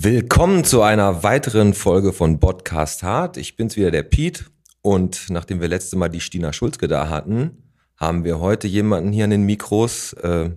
Willkommen zu einer weiteren Folge von Podcast Hart. Ich bin's wieder, der Piet. Und nachdem wir letzte Mal die Stina Schulzke da hatten, haben wir heute jemanden hier an den Mikros. Äh,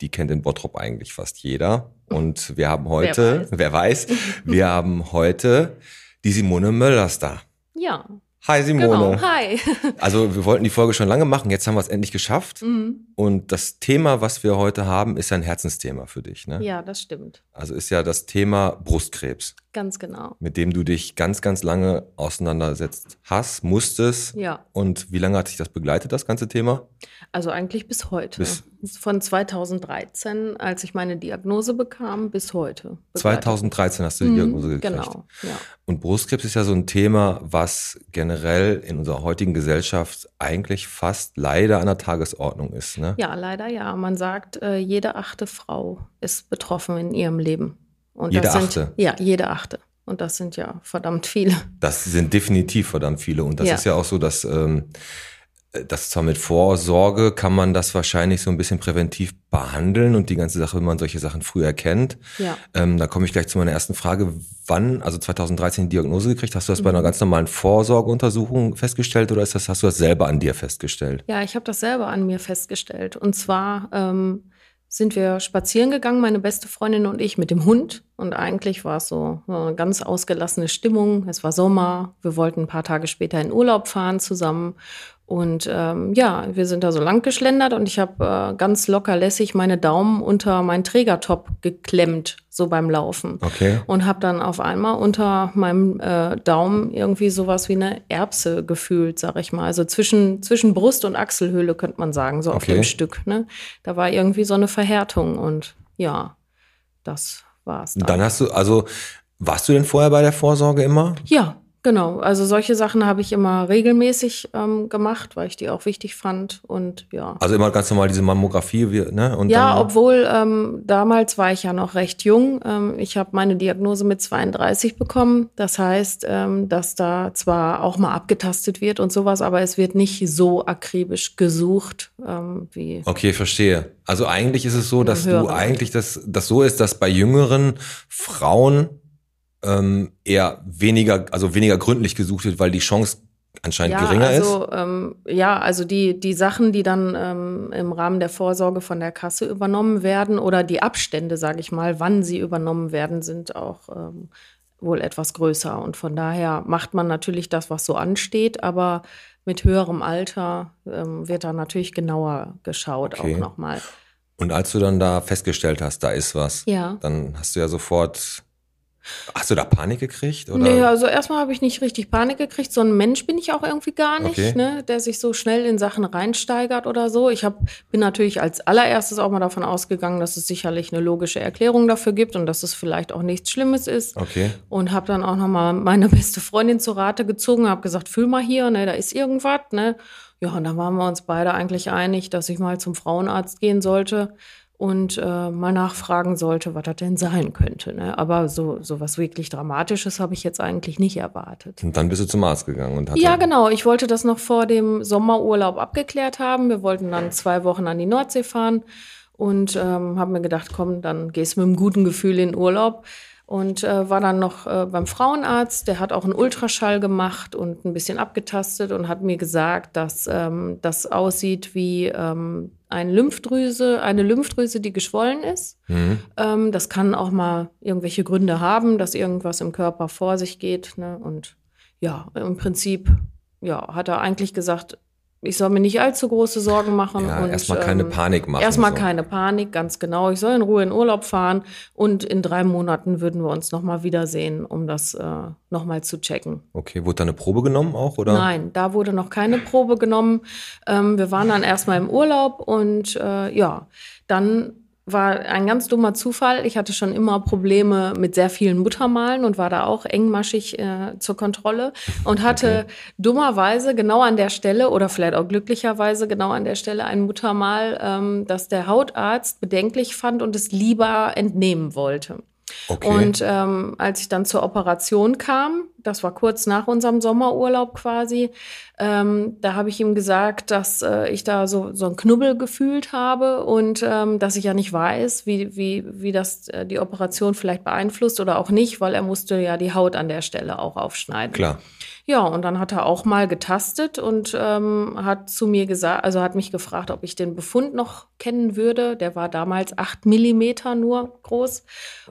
die kennt in Bottrop eigentlich fast jeder. Und wir haben heute, wer weiß, wer weiß wir haben heute die Simone Möllers da. Ja. Hi Simone. Genau, hi. Also wir wollten die Folge schon lange machen, jetzt haben wir es endlich geschafft. Mhm. Und das Thema, was wir heute haben, ist ein Herzensthema für dich. Ne? Ja, das stimmt. Also ist ja das Thema Brustkrebs, Ganz genau. mit dem du dich ganz, ganz lange auseinandersetzt hast, musstest. Ja, Und wie lange hat sich das begleitet, das ganze Thema? also eigentlich bis heute. Bis- Von 2013, als ich meine Diagnose bekam, bis heute. begleitet. 2013 hast du die Mhm, Diagnose gekriegt. Genau, ja. Und Brustkrebs ist ja so ein Thema, was generell in unserer heutigen Gesellschaft eigentlich fast leider an der Tagesordnung ist. Ne? Ja, leider ja. Man sagt, äh, jede achte Frau ist betroffen in ihrem Leben. Und Jede das sind, achte? Ja, jede achte. Und das sind ja verdammt viele. Das sind definitiv verdammt viele. Und das Ja. ist ja auch so, dass ähm, das zwar mit Vorsorge kann man das wahrscheinlich so ein bisschen präventiv behandeln und die ganze Sache, wenn man solche Sachen früh erkennt. Ja. Ähm, da komme ich gleich zu meiner ersten Frage. Wann, also 2013 die Diagnose gekriegt, hast du das bei Mhm. einer ganz normalen Vorsorgeuntersuchung festgestellt oder ist das, hast du das selber an dir festgestellt? Ja, ich habe das selber an mir festgestellt. Und zwar ähm, sind wir spazieren gegangen, meine beste Freundin und ich, mit dem Hund. Und eigentlich war es so eine ganz ausgelassene Stimmung. Es war Sommer. Wir wollten ein paar Tage später in Urlaub fahren zusammen. Und ähm, ja, wir sind da so lang geschlendert und ich habe äh, ganz locker lässig meine Daumen unter meinen Trägertop geklemmt, so beim Laufen Okay. und habe dann auf einmal unter meinem äh, Daumen irgendwie sowas wie eine Erbse gefühlt, sag ich mal. Also zwischen, zwischen Brust und Achselhöhle könnte man sagen, so auf Okay. dem Stück. Ne? Da war irgendwie so eine Verhärtung und ja, das war's. Und dann hast du, also warst du denn vorher bei der Vorsorge immer? ja, genau. Also solche Sachen habe ich immer regelmäßig ähm, gemacht, weil ich die auch wichtig fand und ja. Also immer ganz normal diese Mammographie, ne? Und Ja, obwohl ähm, damals war ich ja noch recht jung. Ähm, ich habe meine Diagnose mit 32 bekommen. Das heißt, ähm, dass da zwar auch mal abgetastet wird und sowas, aber es wird nicht so akribisch gesucht ähm, wie. Okay, verstehe. Also eigentlich ist es so, dass du eigentlich das, das so ist, dass bei jüngeren Frauen ähm, eher weniger, also weniger gründlich gesucht wird, weil die Chance anscheinend ja, geringer ist. also, Ähm, ja, also die, die Sachen, die dann ähm, im Rahmen der Vorsorge von der Kasse übernommen werden oder die Abstände, sage ich mal, wann sie übernommen werden, sind auch ähm, wohl etwas größer. Und von daher macht man natürlich das, was so ansteht, aber mit höherem Alter ähm, wird da natürlich genauer geschaut Okay. auch nochmal. Und als du dann da festgestellt hast, da ist was, Ja. dann hast du ja sofort, hast du da Panik gekriegt? Oder? Nee, also erstmal habe ich nicht richtig Panik gekriegt. So ein Mensch bin ich auch irgendwie gar nicht, Okay. ne, der sich so schnell in Sachen reinsteigert oder so. Ich hab, bin natürlich als allererstes auch mal davon ausgegangen, dass es sicherlich eine logische Erklärung dafür gibt und dass es vielleicht auch nichts Schlimmes ist. Okay. Und habe dann auch noch mal meine beste Freundin zu Rate gezogen, habe gesagt, fühl mal hier, ne, da ist irgendwas, ne. Ja, und da waren wir uns beide eigentlich einig, dass ich mal zum Frauenarzt gehen sollte und äh, mal nachfragen sollte, was das denn sein könnte. Ne? Aber so, so was wirklich Dramatisches habe ich jetzt eigentlich nicht erwartet. Und dann bist du zum Arzt gegangen und hast Ja, genau. Ich wollte das noch vor dem Sommerurlaub abgeklärt haben. Wir wollten dann zwei Wochen an die Nordsee fahren und ähm, haben mir gedacht, komm, dann gehst du mit einem guten Gefühl in Urlaub. Und äh, war dann noch äh, beim Frauenarzt, der hat auch einen Ultraschall gemacht und ein bisschen abgetastet und hat mir gesagt, dass ähm, das aussieht wie ähm, eine Lymphdrüse, eine Lymphdrüse, die geschwollen ist. Mhm. Ähm, das kann auch mal irgendwelche Gründe haben, dass irgendwas im Körper vor sich geht. Ne? Und ja, im Prinzip ja, hat er eigentlich gesagt, ich soll mir nicht allzu große Sorgen machen. Ja, und, erstmal keine ähm, Panik machen. Erstmal so. keine Panik, ganz genau. Ich soll in Ruhe in Urlaub fahren und in drei Monaten würden wir uns nochmal wiedersehen, um das äh, nochmal zu checken. Okay, wurde da eine Probe genommen auch, oder? Nein, da wurde noch keine Probe genommen. Ähm, wir waren dann erstmal im Urlaub und äh, ja, dann war ein ganz dummer Zufall. Ich hatte schon immer Probleme mit sehr vielen Muttermalen und war da auch engmaschig äh, zur Kontrolle und hatte dummerweise genau an der Stelle oder vielleicht auch glücklicherweise genau an der Stelle ein Muttermal, ähm, das der Hautarzt bedenklich fand und es lieber entnehmen wollte. Okay. Und ähm, als ich dann zur Operation kam, das war kurz nach unserem Sommerurlaub quasi, ähm, da habe ich ihm gesagt, dass äh, ich da so, so ein Knubbel gefühlt habe und ähm, dass ich ja nicht weiß, wie, wie, wie das äh, die Operation vielleicht beeinflusst oder auch nicht, weil er musste ja die Haut an der Stelle auch aufschneiden. Klar. Ja, und dann hat er auch mal getastet und ähm, hat zu mir gesagt, also hat mich gefragt, ob ich den Befund noch kennen würde. Der war damals acht Millimeter nur groß.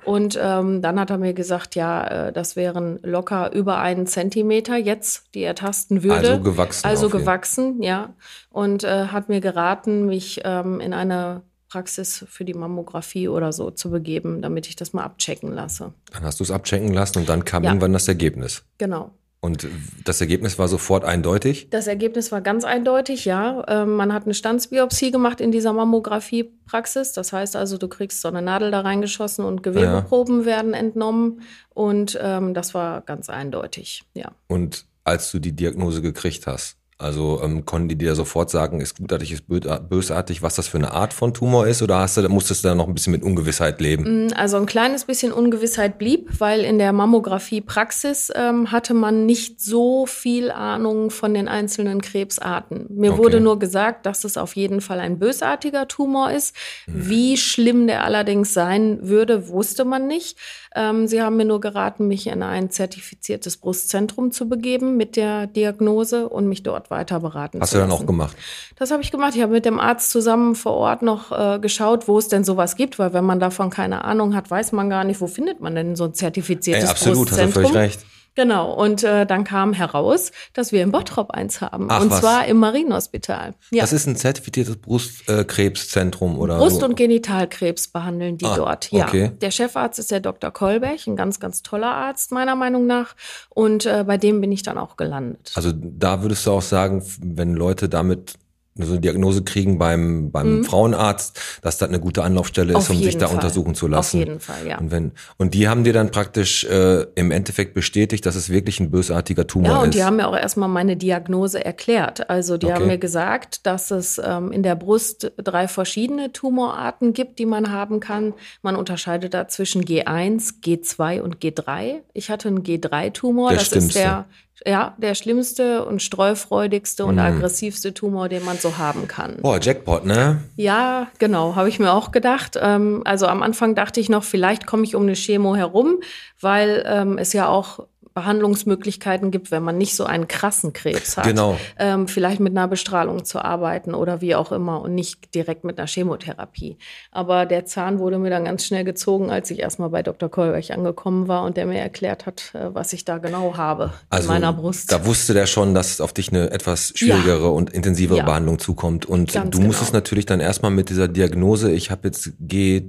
Und ähm, dann hat er mir gesagt, ja, äh, das wären locker über einen Zentimeter jetzt, die er tasten würde. Also gewachsen. Also gewachsen, ja. Und äh, hat mir geraten, mich ähm, in eine Praxis für die Mammographie oder so zu begeben, damit ich das mal abchecken lasse. Dann hast du es abchecken lassen und dann kam ja. irgendwann das Ergebnis. Genau. Und das Ergebnis war sofort eindeutig? Das Ergebnis war ganz eindeutig, ja. Ähm, man hat eine Standsbiopsie gemacht in dieser Mammografiepraxis. Das heißt also, du kriegst so eine Nadel da reingeschossen und Gewebeproben ja. werden entnommen. Und ähm, das war ganz eindeutig, ja. Und als du die Diagnose gekriegt hast, also ähm, konnten die dir sofort sagen, ist gutartig, ist bösartig, was das für eine Art von Tumor ist? Oder hast du, musstest du da noch ein bisschen mit Ungewissheit leben? Mm, also ein kleines bisschen Ungewissheit blieb, weil in der Mammographie-Praxis ähm, hatte man nicht so viel Ahnung von den einzelnen Krebsarten. Mir okay. wurde nur gesagt, dass es auf jeden Fall ein bösartiger Tumor ist. Hm. Wie schlimm der allerdings sein würde, wusste man nicht. Ähm, sie haben mir nur geraten, mich in ein zertifiziertes Brustzentrum zu begeben mit der Diagnose und mich dort weiter beraten Hast du dann auch gemacht? Das habe ich gemacht. Ich habe mit dem Arzt zusammen vor Ort noch äh, geschaut, wo es denn sowas gibt, weil wenn man davon keine Ahnung hat, weiß man gar nicht, wo findet man denn so ein zertifiziertes Ey, absolut, Brustzentrum. Absolut, hast du völlig recht. Genau, und äh, dann kam heraus, dass wir in Bottrop eins haben. Ach, und was? zwar im Marienhospital. Ja. Das ist ein zertifiziertes Brustkrebszentrum oder Brust- und Genitalkrebs behandeln die ah, dort. Ja. Okay. Der Chefarzt ist der Dr. Kolbech, ein ganz, ganz toller Arzt, meiner Meinung nach. Und äh, bei dem bin ich dann auch gelandet. Also da würdest du auch sagen, wenn Leute damit so eine Diagnose kriegen beim, beim mhm. Frauenarzt, dass das eine gute Anlaufstelle ist, um sich da Fall. untersuchen zu lassen. Auf jeden Fall, ja. Und, wenn, und die haben dir dann praktisch äh, im Endeffekt bestätigt, dass es wirklich ein bösartiger Tumor ist. Ja, und ist. die haben mir auch erstmal meine Diagnose erklärt. Also die okay. haben mir gesagt, dass es ähm, in der Brust drei verschiedene Tumorarten gibt, die man haben kann. Man unterscheidet da zwischen G1, G2 und G3. Ich hatte einen G3-Tumor, das ist der ja, der schlimmste und streufreudigste und mm. aggressivste Tumor, den man so haben kann. Boah, Jackpot, ne? Ja, genau, habe ich mir auch gedacht. Ähm, also am Anfang dachte ich noch, vielleicht komme ich um eine Chemo herum, weil ähm, es ja auch Behandlungsmöglichkeiten gibt, wenn man nicht so einen krassen Krebs hat. Genau. Ähm, vielleicht mit einer Bestrahlung zu arbeiten oder wie auch immer und nicht direkt mit einer Chemotherapie. Aber der Zahn wurde mir dann ganz schnell gezogen, als ich erstmal bei Dr. Kolberg angekommen war und der mir erklärt hat, äh, was ich da genau habe also, in meiner Brust. Da wusste der schon, dass auf dich eine etwas schwierigere ja. und intensivere ja. Behandlung zukommt. Und ganz du musstest genau. natürlich dann erstmal mit dieser Diagnose, ich habe jetzt G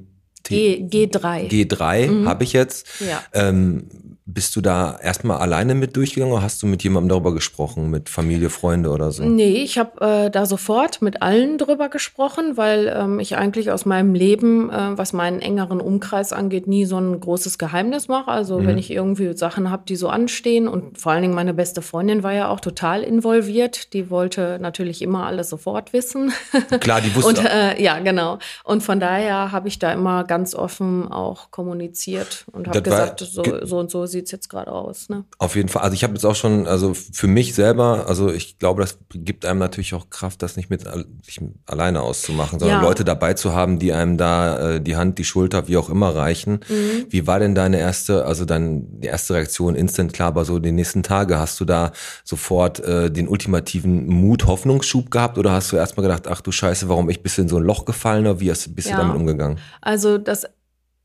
G, G3. G3 mhm. habe ich jetzt. Ja. Ähm, bist du da erstmal alleine mit durchgegangen oder hast du mit jemandem darüber gesprochen, mit Familie, Freunde oder so? Nee, ich habe äh, da sofort mit allen drüber gesprochen, weil ähm, ich eigentlich aus meinem Leben, äh, was meinen engeren Umkreis angeht, nie so ein großes Geheimnis mache. Also mhm. wenn ich irgendwie Sachen habe, die so anstehen und vor allen Dingen meine beste Freundin war ja auch total involviert. Die wollte natürlich immer alles sofort wissen. Klar, die wusste. und, äh, ja, genau. Und von daher habe ich da immer ganz offen auch kommuniziert und habe gesagt, so, so und so sieht es jetzt gerade aus. Ne? Auf jeden Fall. Also ich habe jetzt auch schon, also für mich selber, also ich glaube, das gibt einem natürlich auch Kraft, das nicht mit sich alleine auszumachen, sondern ja. Leute dabei zu haben, die einem da äh, die Hand, die Schulter, wie auch immer reichen. Mhm. Wie war denn deine erste, also deine erste Reaktion instant klar, aber so die nächsten Tage, hast du da sofort äh, den ultimativen Mut, Hoffnungsschub gehabt oder hast du erstmal gedacht, ach du Scheiße, warum ich bist du in so ein Loch gefallen oder wie hast, bist ja. du damit umgegangen? Also das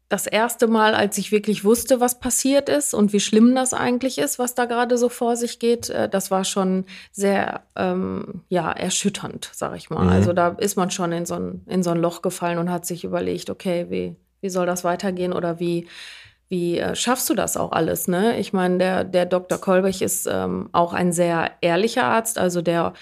das erste Mal, als ich wirklich wusste, was passiert ist und wie schlimm das eigentlich ist, was da gerade so vor sich geht, äh, das war schon sehr ähm, ja erschütternd, sag ich mal. Mhm. Also da ist man schon in so ein in so ein Loch gefallen und hat sich überlegt, okay, wie wie soll das weitergehen oder wie wie äh, schaffst du das auch alles? Ne? Ich meine, der, der Dr. Kolbech ist ähm, auch ein sehr ehrlicher Arzt, also der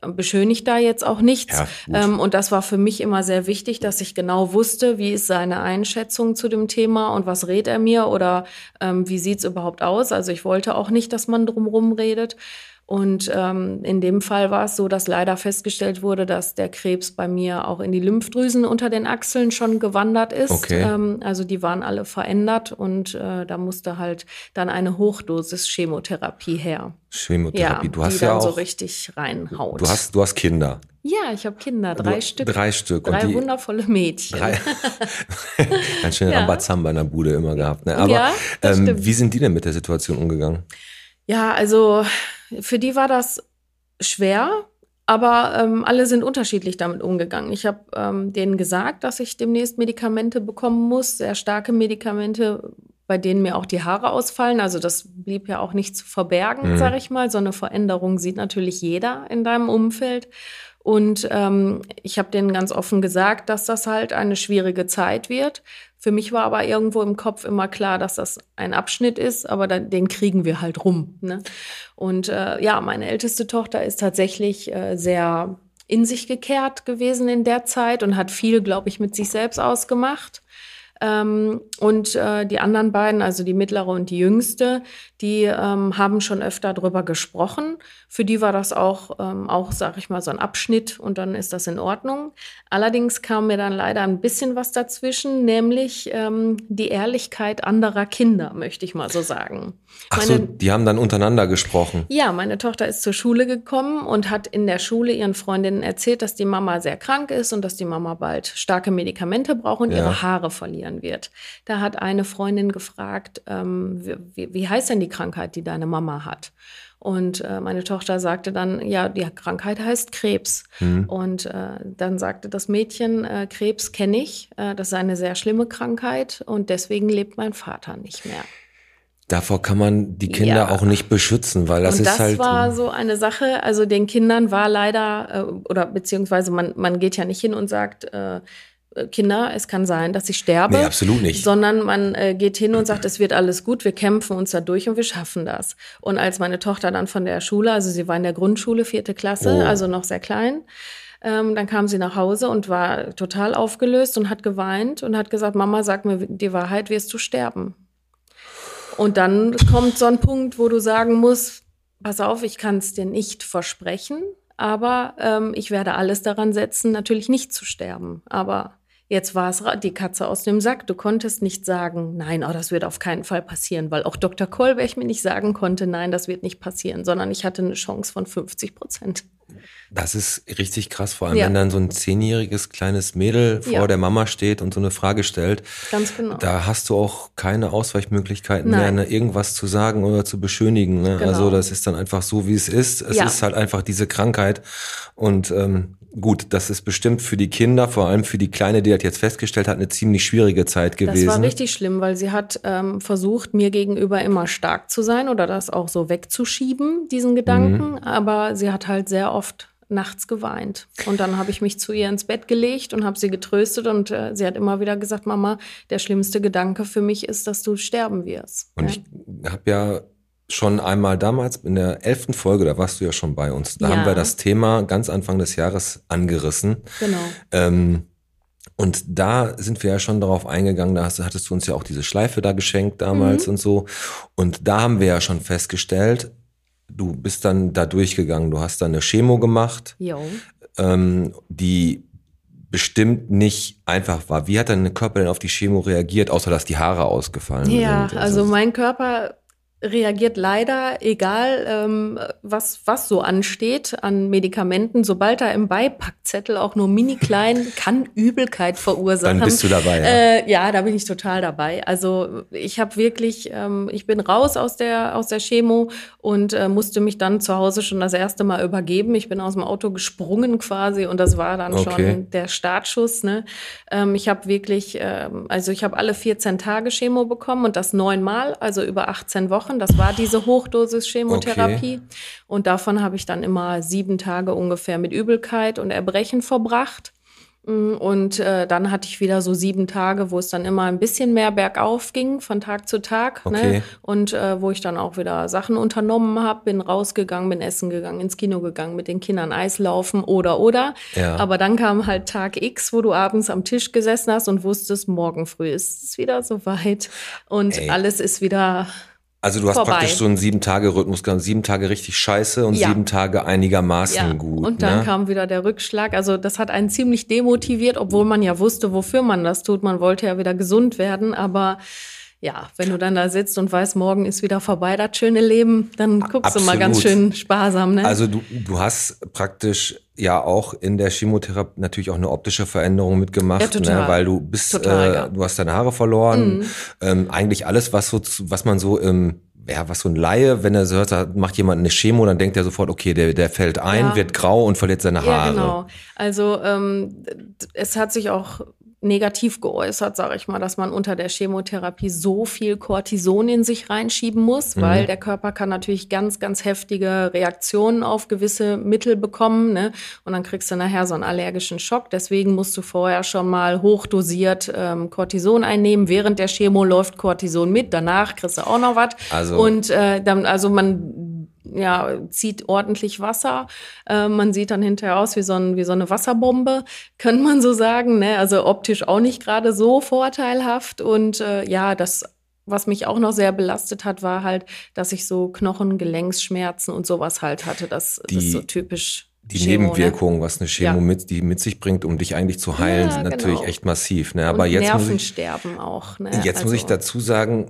äh, beschönigt da jetzt auch nichts. Ja, ähm, und das war für mich immer sehr wichtig, dass ich genau wusste, wie ist seine Einschätzung zu dem Thema und was rät er mir oder ähm, wie sieht's überhaupt aus. Also ich wollte auch nicht, dass man drumherum redet. Und ähm, in dem Fall war es so, dass leider festgestellt wurde, dass der Krebs bei mir auch in die Lymphdrüsen unter den Achseln schon gewandert ist. Okay. Ähm, also die waren alle verändert und äh, da musste halt dann eine Hochdosis Chemotherapie her. Chemotherapie. Ja, du hast die ja dann auch. so richtig reinhaut. du hast, du hast Kinder. ja, ich habe Kinder, drei du, Stück. Drei Stück. Drei und die, wundervolle Mädchen. Drei. Ganz schön Ja. Rambazamba in der Bude immer gehabt. Ne? Aber Ja, ähm, wie sind die denn mit der Situation umgegangen? Ja, also für die war das schwer, aber ähm, alle sind unterschiedlich damit umgegangen. Ich habe ähm, denen gesagt, dass ich demnächst Medikamente bekommen muss, sehr starke Medikamente, bei denen mir auch die Haare ausfallen. Also das blieb ja auch nicht zu verbergen, Mhm. sage ich mal. So eine Veränderung sieht natürlich jeder in deinem Umfeld. Und ähm, ich habe denen ganz offen gesagt, dass das halt eine schwierige Zeit wird. Für mich war aber irgendwo im Kopf immer klar, dass das ein Abschnitt ist, aber dann, den kriegen wir halt rum. Ne? Und äh, ja, meine älteste Tochter ist tatsächlich äh, sehr in sich gekehrt gewesen in der Zeit und hat viel, glaube ich, mit sich selbst ausgemacht. Ähm, und äh, die anderen beiden, also die mittlere und die jüngste, die ähm, haben schon öfter drüber gesprochen. Für die war das auch, ähm, auch sag ich mal, so ein Abschnitt und dann ist das in Ordnung. Allerdings kam mir dann leider ein bisschen was dazwischen, nämlich ähm, die Ehrlichkeit anderer Kinder, möchte ich mal so sagen. Ach so, Meine- die haben dann untereinander gesprochen. ja, meine Tochter ist zur Schule gekommen und hat in der Schule ihren Freundinnen erzählt, dass die Mama sehr krank ist und dass die Mama bald starke Medikamente braucht und Ja. ihre Haare verlieren wird. Da hat eine Freundin gefragt, ähm, wie, wie, heißt denn die Krankheit, die deine Mama hat? Und äh, meine Tochter sagte dann, ja, die Krankheit heißt Krebs. Hm. Und äh, dann sagte das Mädchen, äh, Krebs kenne ich, äh, das ist eine sehr schlimme Krankheit und deswegen lebt mein Vater nicht mehr. Davor kann man die Kinder Ja. auch nicht beschützen, weil das und ist das halt. war so eine Sache, also den Kindern war leider, äh, oder beziehungsweise man, man geht ja nicht hin und sagt, äh, Kinder, es kann sein, dass ich sterbe. Nee, absolut nicht. Sondern man äh, geht hin und sagt, es wird alles gut, wir kämpfen uns da durch und wir schaffen das. Und als meine Tochter dann von der Schule, also sie war in der Grundschule, vierte Klasse, Oh. also noch sehr klein, ähm, dann kam sie nach Hause und war total aufgelöst und hat geweint und hat gesagt, Mama, sag mir die Wahrheit, wirst du sterben. Und dann kommt so ein Punkt, wo du sagen musst, pass auf, ich kann es dir nicht versprechen, aber ähm, ich werde alles daran setzen, natürlich nicht zu sterben. Aber jetzt war es die Katze aus dem Sack. Du konntest nicht sagen, nein, oh, das wird auf keinen Fall passieren, weil auch Dr. Kolberg mir nicht sagen konnte, nein, das wird nicht passieren, sondern ich hatte eine Chance von 50 Prozent. Das ist richtig krass, vor allem Ja. wenn dann so ein zehnjähriges kleines Mädel vor Ja. der Mama steht und so eine Frage stellt. Ganz genau. Da hast du auch keine Ausweichmöglichkeiten Nein. mehr, ne, irgendwas zu sagen oder zu beschönigen. Ne? Genau. Also das ist dann einfach so, wie es ist. Es Ja. ist halt einfach diese Krankheit. Und ähm, gut, das ist bestimmt für die Kinder, vor allem für die Kleine, die das jetzt festgestellt hat, eine ziemlich schwierige Zeit gewesen. Das war richtig schlimm, weil sie hat ähm, versucht, mir gegenüber immer stark zu sein oder das auch so wegzuschieben, diesen Gedanken. Aber sie hat halt sehr oft nachts geweint. Und dann habe ich mich zu ihr ins Bett gelegt und habe sie getröstet und äh, sie hat immer wieder gesagt, Mama, der schlimmste Gedanke für mich ist, dass du sterben wirst. Und Ja. ich habe ja schon einmal damals in der elften Folge, da warst du ja schon bei uns, da Ja. haben wir das Thema ganz Anfang des Jahres angerissen. Genau. Ähm, und da sind wir ja schon darauf eingegangen, da hast, hattest du uns ja auch diese Schleife da geschenkt damals Mhm. und so. Und da haben wir ja schon festgestellt, du bist dann da durchgegangen, du hast dann eine Chemo gemacht, ähm, die bestimmt nicht einfach war. Wie hat dein Körper denn auf die Chemo reagiert, außer dass die Haare ausgefallen Ja, sind? also mein Körper reagiert leider, egal ähm, was, was so ansteht an Medikamenten, sobald da im Beipackzettel auch nur mini klein kann Übelkeit verursachen. Dann bist du dabei, ja. Äh, ja, da bin ich total dabei. Also ich habe wirklich, ähm, ich bin raus aus der, aus der Chemo und äh, musste mich dann zu Hause schon das erste Mal übergeben. Ich bin aus dem Auto gesprungen quasi und das war dann Okay. schon der Startschuss. Ne? Ähm, ich habe wirklich, ähm, also ich habe alle 14 Tage Chemo bekommen und das neunmal, also über 18 Wochen. Das war diese Hochdosis Chemotherapie. Und davon habe ich dann immer sieben Tage ungefähr mit Übelkeit und Erbrechen verbracht. Mm, Und äh, dann hatte ich wieder so sieben Tage, wo es dann immer ein bisschen mehr bergauf ging von Tag zu Tag. Okay. Ne? Und äh, wo ich dann auch wieder Sachen unternommen habe, bin rausgegangen, bin essen gegangen, ins Kino gegangen, mit den Kindern Eislaufen oder oder. Ja. Aber dann kam halt Tag X, wo du abends am Tisch gesessen hast und wusstest, morgen früh ist es wieder soweit und Ey. alles ist wieder Also du hast vorbei. praktisch so einen Sieben-Tage-Rhythmus gehabt. Sieben Tage richtig scheiße und Ja. sieben Tage einigermaßen Ja, gut. und dann ne? kam wieder der Rückschlag. Also das hat einen ziemlich demotiviert, obwohl man ja wusste, wofür man das tut. Man wollte ja wieder gesund werden, aber ja, wenn du dann da sitzt und weißt, morgen ist wieder vorbei, das schöne Leben, dann guckst du mal ganz Absolut. schön sparsam, ne? Also du, du hast praktisch ja auch in der Chemotherapie natürlich auch eine optische Veränderung mitgemacht, Ja, total. Ne, weil du bist, Total, äh, ja. du hast deine Haare verloren, Mhm. ähm, eigentlich alles, was so, was man so im ja, was so ein Laie, wenn er so hört, da macht jemand eine Chemo, dann denkt er sofort, okay, der, der fällt ein, Ja. wird grau und verliert seine Ja, Haare. genau. Also ähm, es hat sich auch negativ geäußert, sage ich mal, dass man unter der Chemotherapie so viel Cortison in sich reinschieben muss, Mhm. weil der Körper kann natürlich ganz, ganz heftige Reaktionen auf gewisse Mittel bekommen, ne? Und dann kriegst du nachher so einen allergischen Schock. Deswegen musst du vorher schon mal hochdosiert ähm, Cortison einnehmen. Während der Chemo läuft Cortison mit, danach kriegst du auch noch was. Also- und äh, dann, also man ja, zieht ordentlich Wasser. Äh, man sieht dann hinterher aus wie so, ein, wie so eine Wasserbombe, könnte man so sagen. Ne? Also optisch auch nicht gerade so vorteilhaft. Und äh, ja, das, was mich auch noch sehr belastet hat, war halt, dass ich so Knochen, Gelenksschmerzen und sowas halt hatte. Das, das Die- ist so typisch. Die Chemo, Nebenwirkungen, was eine Chemo Ja. mit, die mit sich bringt, um dich eigentlich zu heilen, Ja, sind natürlich genau. echt massiv. Ne? Ne? Aber und jetzt muss ich, Nervensterben auch. Ne? Jetzt muss ich Also- dazu sagen,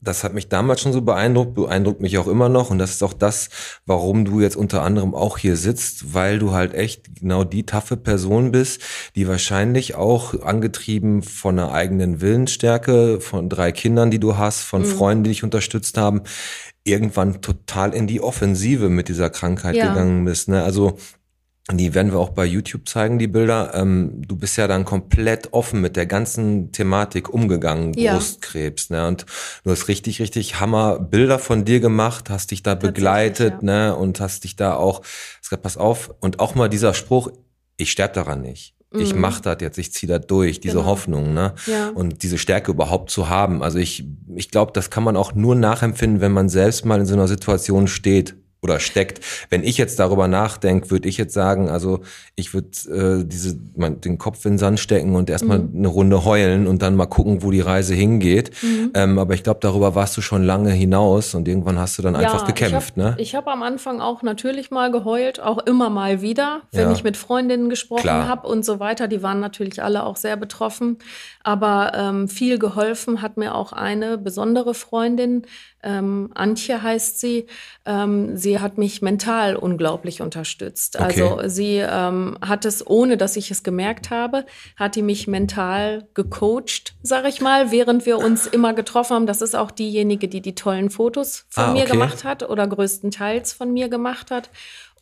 das hat mich damals schon so beeindruckt, beeindruckt mich auch immer noch. Und das ist auch das, warum du jetzt unter anderem auch hier sitzt, weil du halt echt genau die taffe Person bist, die wahrscheinlich auch angetrieben von einer eigenen Willensstärke, von drei Kindern, die du hast, von Mhm. Freunden, die dich unterstützt haben, irgendwann total in die Offensive mit dieser Krankheit Ja. gegangen bist. Ne? Also die werden wir auch bei YouTube zeigen, die Bilder. Ähm, du bist ja dann komplett offen mit der ganzen Thematik umgegangen, Ja. Brustkrebs. Ne? Und du hast richtig, richtig Hammer Bilder von dir gemacht, hast dich da begleitet ja. ne? und hast dich da auch, gesagt, pass auf. Und auch mal dieser Spruch, ich sterb daran nicht. Ich Mhm. mach das jetzt, ich zieh das durch, diese Genau. Hoffnung, ne? Ja. Und diese Stärke überhaupt zu haben. Also ich, ich glaube, das kann man auch nur nachempfinden, wenn man selbst mal in so einer Situation steht oder steckt. Wenn ich jetzt darüber nachdenke, würde ich jetzt sagen, also ich würde äh, diese mein, den Kopf in den Sand stecken und erstmal Mhm. eine Runde heulen und dann mal gucken, wo die Reise hingeht. Mhm. Ähm, aber ich glaube, darüber warst du schon lange hinaus und irgendwann hast du dann einfach gekämpft, ich hab, ne? Ich habe am Anfang auch natürlich mal geheult, auch immer mal wieder, wenn Ja. ich mit Freundinnen gesprochen habe und so weiter. Die waren natürlich alle auch sehr betroffen. Aber ähm, viel geholfen hat mir auch eine besondere Freundin, ähm, Antje heißt sie. Ähm, sie hat mich mental unglaublich unterstützt. Okay. Also sie ähm, hat es, ohne dass ich es gemerkt habe, hat die mich mental gecoacht, sag ich mal, während wir uns immer getroffen haben. Das ist auch diejenige, die die tollen Fotos von Ah, mir okay. gemacht hat oder größtenteils von mir gemacht hat.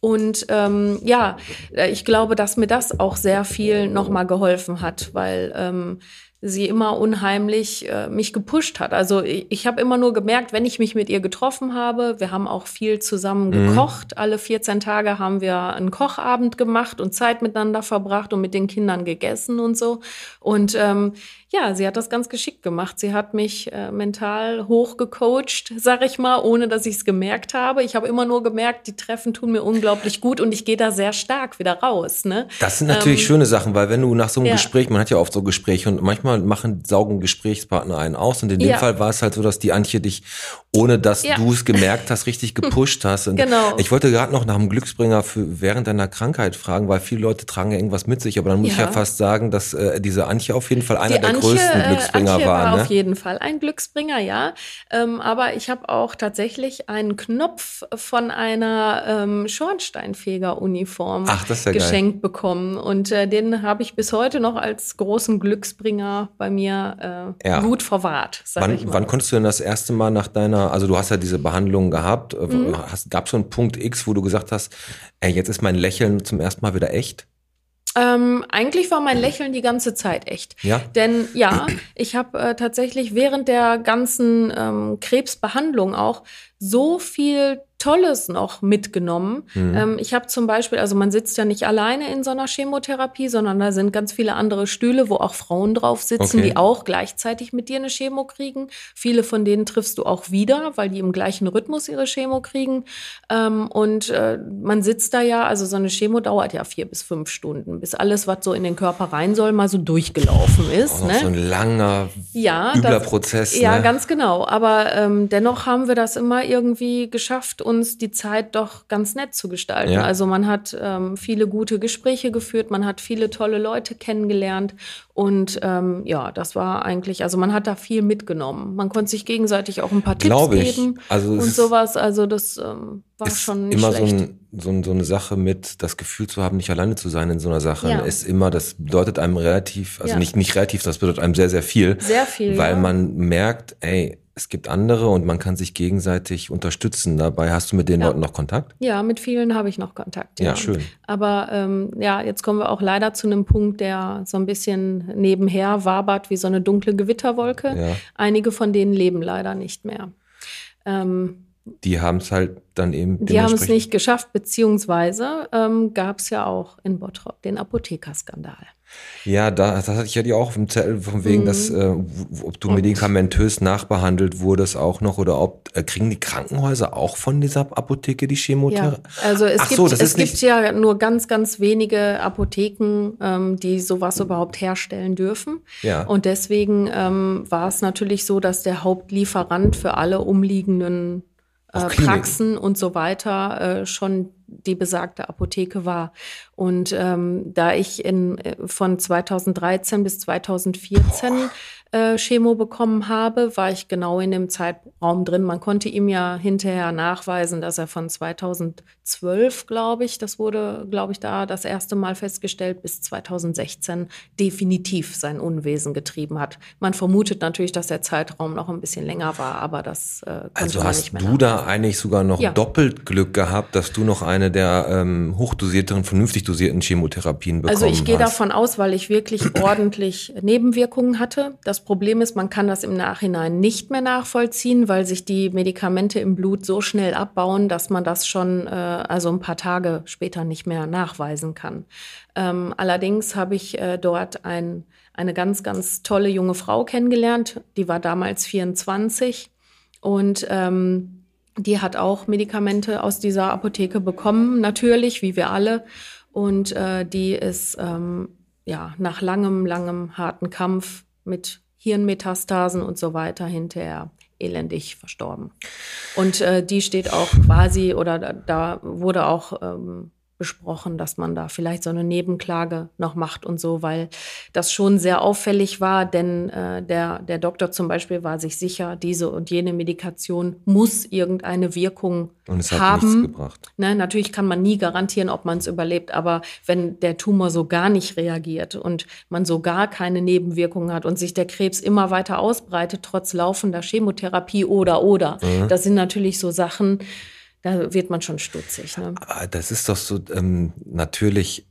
Und ähm, ja, äh, ich glaube, dass mir das auch sehr viel nochmal geholfen hat, weil ähm, sie immer unheimlich äh, mich gepusht hat. Also ich, ich habe immer nur gemerkt, wenn ich mich mit ihr getroffen habe, wir haben auch viel zusammen Mhm. gekocht. Alle 14 Tage haben wir einen Kochabend gemacht und Zeit miteinander verbracht und mit den Kindern gegessen und so. Und ähm, ja, sie hat das ganz geschickt gemacht. Sie hat mich äh, mental hochgecoacht, sag ich mal, ohne dass ich es gemerkt habe. Ich habe immer nur gemerkt, die Treffen tun mir unglaublich gut und ich gehe da sehr stark wieder raus. Ne? Das sind natürlich Ähm, schöne Sachen, weil wenn du nach so einem ja. Gespräch, man hat ja oft so Gespräche und manchmal machen, saugen Gesprächspartner einen aus und in dem Ja. Fall war es halt so, dass die Antje dich, ohne dass Ja. du es gemerkt hast, richtig gepusht hast. Und Genau. Ich wollte gerade noch nach einem Glücksbringer für während deiner Krankheit fragen, weil viele Leute tragen ja irgendwas mit sich, aber dann muss ich Ja. ja fast sagen, dass äh, diese Antje auf jeden Fall einer Die der Antje, größten äh, Glücksbringer Antje war. war ne? auf jeden Fall ein Glücksbringer, ja. Ähm, aber ich habe auch tatsächlich einen Knopf von einer ähm, Schornsteinfeger-Uniform ja geil. geschenkt bekommen. Und äh, den habe ich bis heute noch als großen Glücksbringer bei mir äh, Ja. gut verwahrt, Wann, wann konntest du denn das erste Mal nach deiner, also du hast ja diese Behandlung gehabt, äh, Mhm. gab es so einen Punkt X, wo du gesagt hast, ey, jetzt ist mein Lächeln zum ersten Mal wieder echt? Ähm, eigentlich war mein Lächeln die ganze Zeit echt. Ja? Denn ja, ich habe äh, tatsächlich während der ganzen ähm, Krebsbehandlung auch so viel Tolles noch mitgenommen. Mhm. Ähm, ich habe zum Beispiel, also man sitzt ja nicht alleine in so einer Chemotherapie, sondern da sind ganz viele andere Stühle, wo auch Frauen drauf sitzen, okay. die auch gleichzeitig mit dir eine Chemo kriegen. Viele von denen triffst du auch wieder, weil die im gleichen Rhythmus ihre Chemo kriegen. Ähm, und äh, man sitzt da ja, also so eine Chemo dauert ja vier bis fünf Stunden, bis alles, was so in den Körper rein soll, mal so durchgelaufen ist. Auch ne? So ein langer, ja, übler das, Prozess. Ja, ne? ganz genau. Aber ähm, dennoch haben wir das immer irgendwie geschafft, uns die Zeit doch ganz nett zu gestalten. Ja. Also man hat ähm, viele gute Gespräche geführt, man hat viele tolle Leute kennengelernt und ähm, ja, das war eigentlich, also man hat da viel mitgenommen. Man konnte sich gegenseitig auch ein paar Tipps geben also und sowas. Also das ähm, war schon nicht immer schlecht. So, ein, so, ein, so eine Sache mit, das Gefühl zu haben, nicht alleine zu sein in so einer Sache, ja. ist immer, das bedeutet einem relativ, also ja. nicht, nicht relativ, das bedeutet einem sehr, sehr viel. Sehr viel. Weil ja. man merkt, ey, es gibt andere und man kann sich gegenseitig unterstützen. Dabei hast du mit den. Leuten noch Kontakt? Ja, mit vielen habe ich noch Kontakt. Ja, schön. Aber ähm, ja, jetzt kommen wir auch leider zu einem Punkt, der so ein bisschen nebenher wabert wie so eine dunkle Gewitterwolke. Einige von denen leben leider nicht mehr. Ähm, die haben es halt dann eben. Die haben es nicht geschafft, beziehungsweise ähm, gab es ja auch in Bottrop den Apothekerskandal. Ja, da, das hatte ich ja auch auf dem Zettel, von wegen, mhm. dass, äh, ob du medikamentös nachbehandelt wurdest auch noch oder ob, äh, kriegen die Krankenhäuser auch von dieser Apotheke die Chemotherapie? Ja, also es, Ach gibt, so, es gibt ja nur ganz, ganz wenige Apotheken, ähm, die sowas überhaupt herstellen dürfen. Ja. Und deswegen ähm, war es natürlich so, dass der Hauptlieferant für alle umliegenden äh, Praxen und so weiter äh, schon die besagte Apotheke war. Und ähm, da ich in, äh, von 2013 bis 2014 Boah äh, Chemo bekommen habe, war ich genau in dem Zeitraum drin. Man konnte ihm ja hinterher nachweisen, dass er von 2012, glaube ich, das wurde, glaube ich, da das erste Mal festgestellt, bis 2016 definitiv sein Unwesen getrieben hat. Man vermutet natürlich, dass der Zeitraum noch ein bisschen länger war, aber das äh, konnte also man nicht mehr Also hast du da eigentlich sogar noch ja. doppelt Glück gehabt, dass du noch eine der ähm, hochdosierteren, vernünftig dosierten Chemotherapien bekommen hast? Also ich gehe davon aus, weil ich wirklich ordentlich Nebenwirkungen hatte. Das Problem ist, man kann das im Nachhinein nicht mehr nachvollziehen, weil sich die Medikamente im Blut so schnell abbauen, dass man das schon äh, also ein paar Tage später nicht mehr nachweisen kann. Ähm, allerdings habe ich äh, dort ein, eine ganz, ganz tolle junge Frau kennengelernt. Die war damals 24 und ähm, die hat auch Medikamente aus dieser Apotheke bekommen, natürlich, wie wir alle. Und äh, die ist ähm, ja nach langem, langem harten Kampf mit Hirnmetastasen und so weiter hinterher elendig verstorben. Und äh, die steht auch quasi, oder da, da wurde auch ähm, besprochen, dass man da vielleicht so eine Nebenklage noch macht und so, weil das schon sehr auffällig war, denn äh, der, der Doktor zum Beispiel war sich sicher, diese und jene Medikation muss irgendeine Wirkung und es hat haben. Nichts gebracht. Ne, natürlich kann man nie garantieren, ob man es überlebt, aber wenn der Tumor so gar nicht reagiert und man so gar keine Nebenwirkungen hat und sich der Krebs immer weiter ausbreitet, trotz laufender Chemotherapie oder oder, mhm. das sind natürlich so Sachen, da wird man schon stutzig. Ne? Aber das ist doch so ähm, natürlich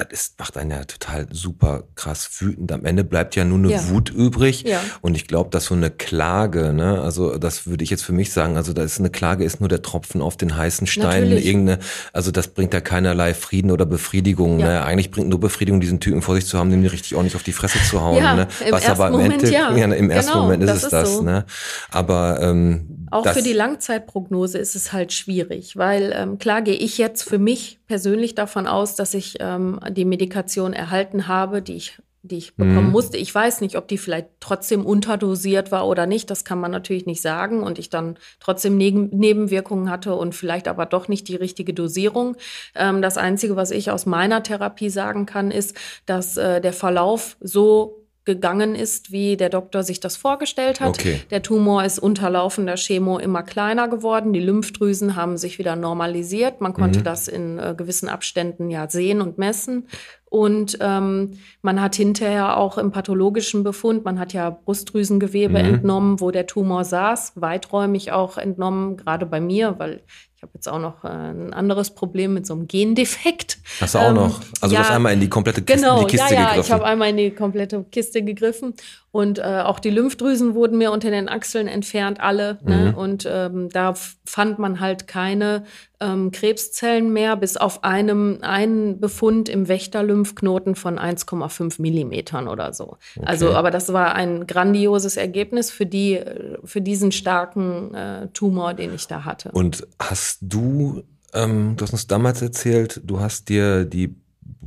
das ist, macht einen ja total super krass wütend. Am Ende bleibt ja nur eine ja. Wut übrig. Ja. Und ich glaube, dass so eine Klage, ne, also das würde ich jetzt für mich sagen, also da ist eine Klage ist nur der Tropfen auf den heißen Stein. Natürlich. Irgendeine, also das bringt ja keinerlei Frieden oder Befriedigung. Ja. Ne? Eigentlich bringt nur Befriedigung, diesen Typen vor sich zu haben, den richtig ordentlich auf die Fresse zu hauen. Ja, ne? Was aber im Moment, Ende, im ersten genau, Moment ist es ist das. So. Ne? Aber ähm, auch für die Langzeitprognose ist es halt schwierig, weil ähm, klar gehe ich jetzt für mich persönlich davon aus, dass ich ähm, die Medikation erhalten habe, die ich, die ich bekommen mhm. musste. Ich weiß nicht, ob die vielleicht trotzdem unterdosiert war oder nicht. Das kann man natürlich nicht sagen. Und ich dann trotzdem Neben Nebenwirkungen hatte und vielleicht aber doch nicht die richtige Dosierung. Ähm, das Einzige, was ich aus meiner Therapie sagen kann, ist, dass äh, der Verlauf so gegangen ist, wie der Doktor sich das vorgestellt hat. Okay. Der Tumor ist unter laufender Chemo immer kleiner geworden. Die Lymphdrüsen haben sich wieder normalisiert. Man konnte mhm. das in äh, gewissen Abständen ja sehen und messen. Und ähm, man hat hinterher auch im pathologischen Befund, man hat ja Brustdrüsengewebe mhm. entnommen, wo der Tumor saß, weiträumig auch entnommen, gerade bei mir, weil ich habe jetzt auch noch äh, ein anderes Problem mit so einem Gendefekt. Hast du auch ähm, noch? Also ja, du hast einmal in die komplette Kiste, genau, die Kiste ja, ja, gegriffen. ich habe einmal in die komplette Kiste gegriffen. Und äh, auch die Lymphdrüsen wurden mir unter den Achseln entfernt, alle. Ne? Mhm. Ne? Und ähm, da fand man halt keine ähm, Krebszellen mehr, bis auf einem einen Befund im Wächterlymphknoten von 1,5 Millimetern oder so. Okay. Also, aber das war ein grandioses Ergebnis für die, für diesen starken äh, Tumor, den ich da hatte. Und hast du, ähm, du hast uns damals erzählt, du hast dir die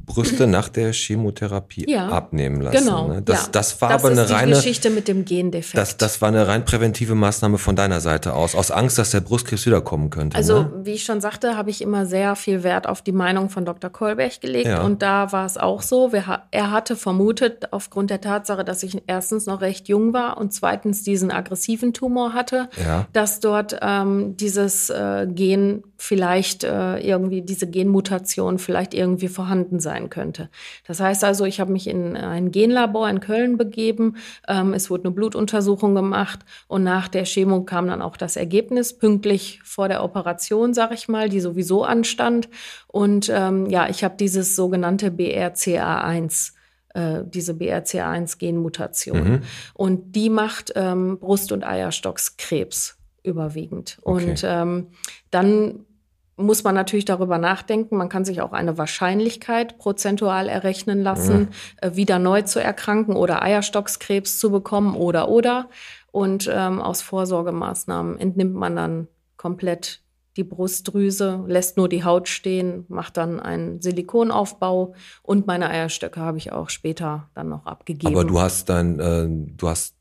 Brüste nach der Chemotherapie ja, abnehmen lassen. Genau. Ne? Das, ja. das war das aber eine reine Geschichte mit dem Gendefekt. Das, das war eine rein präventive Maßnahme von deiner Seite aus, aus Angst, dass der Brustkrebs wiederkommen könnte. Also ne? wie ich schon sagte, habe ich immer sehr viel Wert auf die Meinung von Dr. Kolberg gelegt ja. und da war es auch so. Wir, er hatte vermutet, aufgrund der Tatsache, dass ich erstens noch recht jung war und zweitens diesen aggressiven Tumor hatte, dass dort ähm, dieses äh, Gen vielleicht äh, irgendwie diese Genmutation vielleicht irgendwie vorhanden sein könnte. Das heißt also, ich habe mich in ein Genlabor in Köln begeben. Ähm, es wurde eine Blutuntersuchung gemacht und nach der Chemo kam dann auch das Ergebnis pünktlich vor der Operation, sag ich mal, die sowieso anstand. Und ähm, ja, ich habe dieses sogenannte BRCA1 äh, diese BRCA1-Genmutation. Mhm. Und die macht ähm, Brust- und Eierstockskrebs überwiegend. Okay. Und ähm, dann muss man natürlich darüber nachdenken. Man kann sich auch eine Wahrscheinlichkeit prozentual errechnen lassen, ja. äh, wieder neu zu erkranken oder Eierstockskrebs zu bekommen oder oder. Und ähm, aus Vorsorgemaßnahmen entnimmt man dann komplett die Brustdrüse, lässt nur die Haut stehen, macht dann einen Silikonaufbau und meine Eierstöcke habe ich auch später dann noch abgegeben. Aber du hast dann, äh, du hast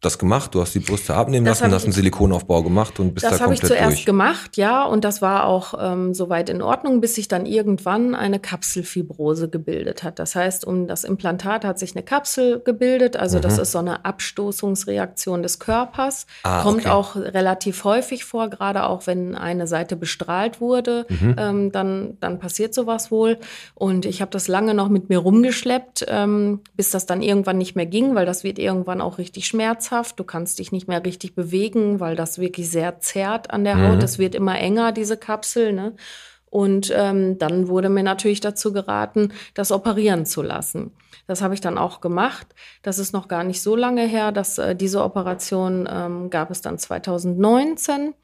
das gemacht? Du hast die Brüste abnehmen das lassen, hast einen Silikonaufbau gemacht und bist da komplett durch. Das habe ich zuerst durch. gemacht, ja, und das war auch ähm, soweit in Ordnung, bis sich dann irgendwann eine Kapselfibrose gebildet hat. Das heißt, um das Implantat hat sich eine Kapsel gebildet, also mhm. das ist so eine Abstoßungsreaktion des Körpers, ah, kommt okay. auch relativ häufig vor, gerade auch wenn eine Seite bestrahlt wurde, mhm. ähm, dann dann passiert sowas wohl. Und ich habe das lange noch mit mir rumgeschleppt, ähm, bis das dann irgendwann nicht mehr ging, weil das wird irgendwann auch richtig schmerzhaft schmerzhaft. Du kannst dich nicht mehr richtig bewegen, weil das wirklich sehr zerrt an der Haut. Mhm. Es wird immer enger, diese Kapsel. Ne? Und ähm, dann wurde mir natürlich dazu geraten, das operieren zu lassen. Das habe ich dann auch gemacht. Das ist noch gar nicht so lange her. Dass, äh, diese Operation ähm, gab es dann 2019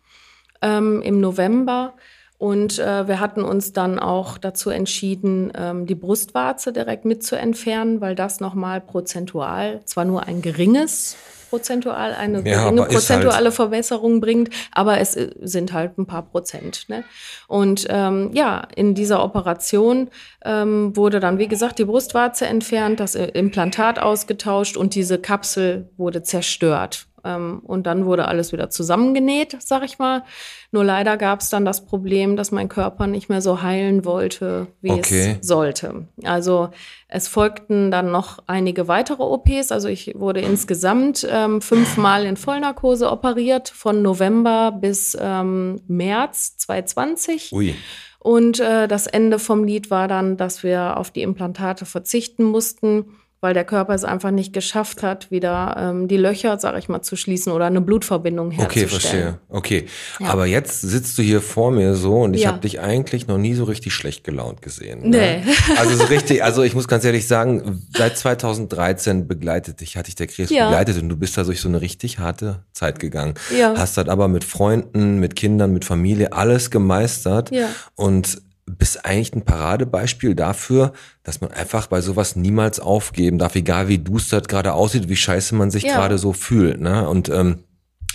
ähm, im November. Und äh, wir hatten uns dann auch dazu entschieden, ähm, die Brustwarze direkt mit zu entfernen, weil das nochmal prozentual zwar nur ein geringes prozentual eine ja, geringe prozentuale halt Verbesserung bringt, aber es äh, sind halt ein paar Prozent. Ne? Und ähm, ja, in dieser Operation ähm, wurde dann, wie gesagt, die Brustwarze entfernt, das Implantat ausgetauscht und diese Kapsel wurde zerstört. Ähm, und dann wurde alles wieder zusammengenäht, sag ich mal. Nur leider gab es dann das Problem, dass mein Körper nicht mehr so heilen wollte, wie okay. es sollte. Also es folgten dann noch einige weitere OPs. Also ich wurde insgesamt ähm, fünfmal in Vollnarkose operiert, von November bis ähm, März 2020. Ui. Und äh, das Ende vom Lied war dann, dass wir auf die Implantate verzichten mussten weil der Körper es einfach nicht geschafft hat, wieder ähm, die Löcher, sag ich mal, zu schließen oder eine Blutverbindung herzustellen. Okay, verstehe. Okay, ja. aber jetzt sitzt du hier vor mir so und ich ja. habe dich eigentlich noch nie so richtig schlecht gelaunt gesehen. Ne? Nee. Also so richtig, also ich muss ganz ehrlich sagen, seit 2013 begleitet dich, hatte ich der Krebs ja. begleitet und du bist da durch so eine richtig harte Zeit gegangen. Ja. Hast dann aber mit Freunden, mit Kindern, mit Familie alles gemeistert ja. und bist eigentlich ein Paradebeispiel dafür, dass man einfach bei sowas niemals aufgeben darf, egal wie duster gerade aussieht, wie scheiße man sich ja. gerade so fühlt. Ne? Und ähm,